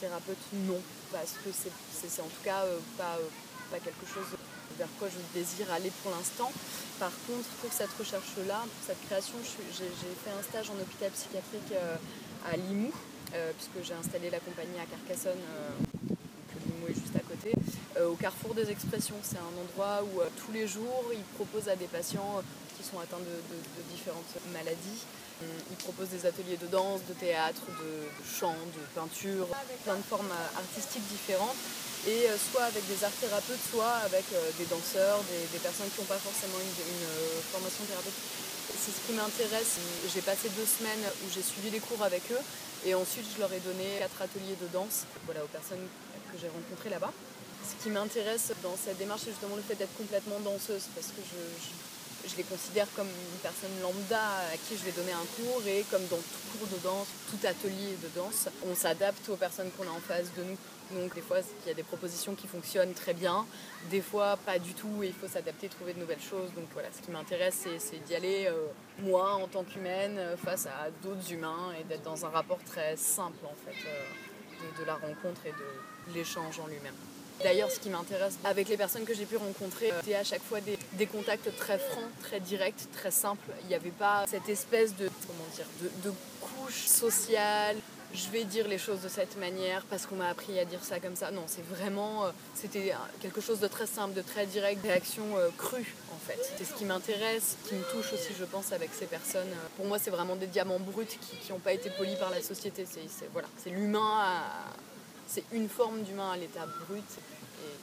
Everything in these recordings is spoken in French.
thérapeute, non, parce que c'est en tout cas pas, pas quelque chose vers quoi je désire aller pour l'instant. Par contre, pour cette recherche-là, pour cette création, j'ai fait un stage en hôpital psychiatrique à Limoux, puisque j'ai installé la compagnie à Carcassonne, Limoux est juste à côté, au Carrefour des Expressions. C'est un endroit où tous les jours, ils proposent à des patients qui sont atteints de différentes maladies ils proposent des ateliers de danse, de théâtre, de, chant, de peinture, plein de formes artistiques différentes. Et euh, soit avec des art thérapeutes, soit avec euh, des danseurs, des, personnes qui n'ont pas forcément une, euh, formation thérapeutique. C'est ce qui m'intéresse. J'ai passé deux semaines où j'ai suivi les cours avec eux et ensuite je leur ai donné quatre ateliers de danse voilà, aux personnes que j'ai rencontrées là-bas. Ce qui m'intéresse dans cette démarche, c'est justement le fait d'être complètement danseuse parce que je les considère comme une personne lambda à qui je vais donner un cours et comme dans tout cours de danse, tout atelier de danse, on s'adapte aux personnes qu'on a en face de nous. Donc des fois, il y a des propositions qui fonctionnent très bien, des fois pas du tout et il faut s'adapter, trouver de nouvelles choses. Donc voilà, ce qui m'intéresse, c'est d'y aller, euh, moi, en tant qu'humaine, euh, face à d'autres humains et d'être dans un rapport très simple en fait, euh, de la rencontre et de l'échange en lui-même. D'ailleurs, ce qui m'intéresse avec les personnes que j'ai pu rencontrer, c'était à chaque fois des, contacts très francs, très directs, très simples. Il n'y avait pas cette espèce de, comment dire, de, couche sociale. Je vais dire les choses de cette manière parce qu'on m'a appris à dire ça comme ça. Non, c'est vraiment, euh, c'était quelque chose de très simple, de très direct, réaction euh, crue en fait. C'est ce qui m'intéresse, qui me touche aussi, je pense, avec ces personnes. Pour moi, c'est vraiment des diamants bruts qui n'ont pas été polis par la société. C'est voilà, c'est l'humain c'est une forme d'humain à l'état brut. Et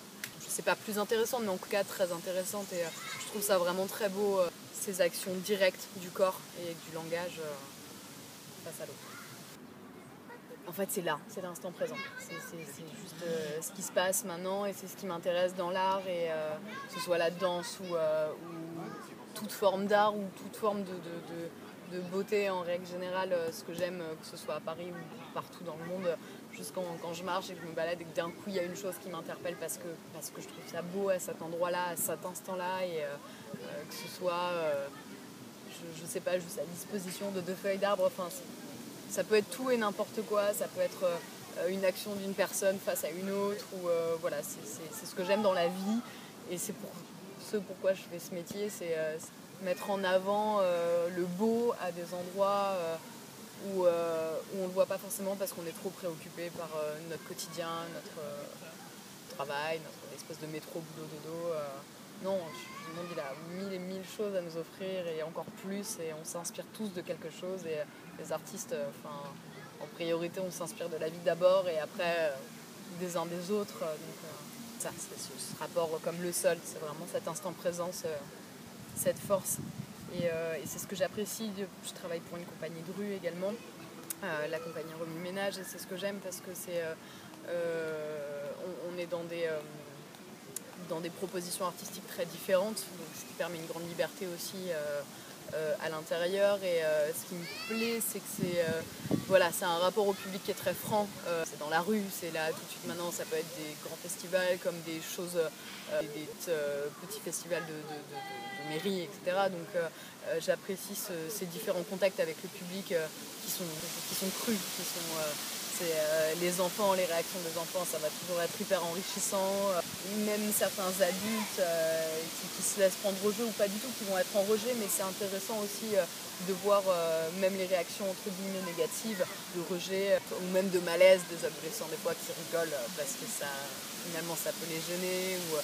je sais pas plus intéressante, mais en tout cas très intéressante. Et euh, je trouve ça vraiment très beau, euh, ces actions directes du corps et du langage euh, face à l'autre. En fait, c'est là, c'est l'instant présent. C'est juste ce qui se passe maintenant et c'est ce qui m'intéresse dans l'art, et que ce soit la danse ou, toute forme d'art ou toute forme de, de, beauté en règle générale. Ce que j'aime, que ce soit à Paris ou partout dans le monde, juste quand, je marche et que je me balade et que d'un coup il y a une chose qui m'interpelle parce que, parce que je trouve ça beau à cet endroit-là, à cet instant-là, et euh, euh, que ce soit, euh, je, ne sais pas, juste à disposition de deux feuilles d'arbre, enfin, ça peut être tout et n'importe quoi, ça peut être une action d'une personne face à une autre, ou voilà, c'est ce que j'aime dans la vie, et c'est pour ce pourquoi je fais ce métier, c'est mettre en avant le beau à des endroits où, euh, où on ne le voit pas forcément parce qu'on est trop préoccupé par euh, notre quotidien, notre euh, travail, notre espèce de métro boulot dodo. non, le monde il a mille et mille choses à nous offrir et encore plus et on s'inspire tous de quelque chose et les artistes, enfin, en priorité on s'inspire de la vie d'abord et après des uns des autres. C'est ce rapport comme le sol, c'est vraiment cet instant présence, cette force euh, et, c'est ce que j'apprécie. Je travaille pour une compagnie de rue également, euh, la compagnie Remue Ménage, et c'est ce que j'aime parce que c'est, euh, on, est dans des, dans des propositions artistiques très différentes, ce qui permet une grande liberté aussi. À l'intérieur et ce qui me plaît c'est que c'est voilà c'est un rapport au public qui est très franc c'est dans la rue c'est là tout de suite maintenant ça peut être des grands festivals comme des choses des petits festivals de mairie, etc. Donc euh, euh, j'apprécie ces différents contacts avec le public euh, qui, sont, qui sont crus, qui sont les enfants, les réactions des enfants, ça va toujours être hyper enrichissant. même certains adultes qui, se laissent prendre au jeu ou pas du tout, qui vont être en rejet, mais c'est intéressant aussi de voir même les réactions entre guillemets négatives, de rejet ou même de malaise des adolescents des fois qui rigolent parce que ça finalement ça peut les gêner ou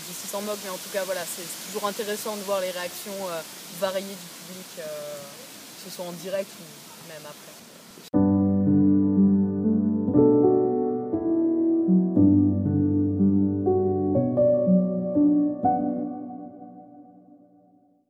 d'ici s'en moque, mais en tout cas, voilà, c'est toujours intéressant de voir les réactions euh, variées du public, euh, que ce soit en direct ou même après.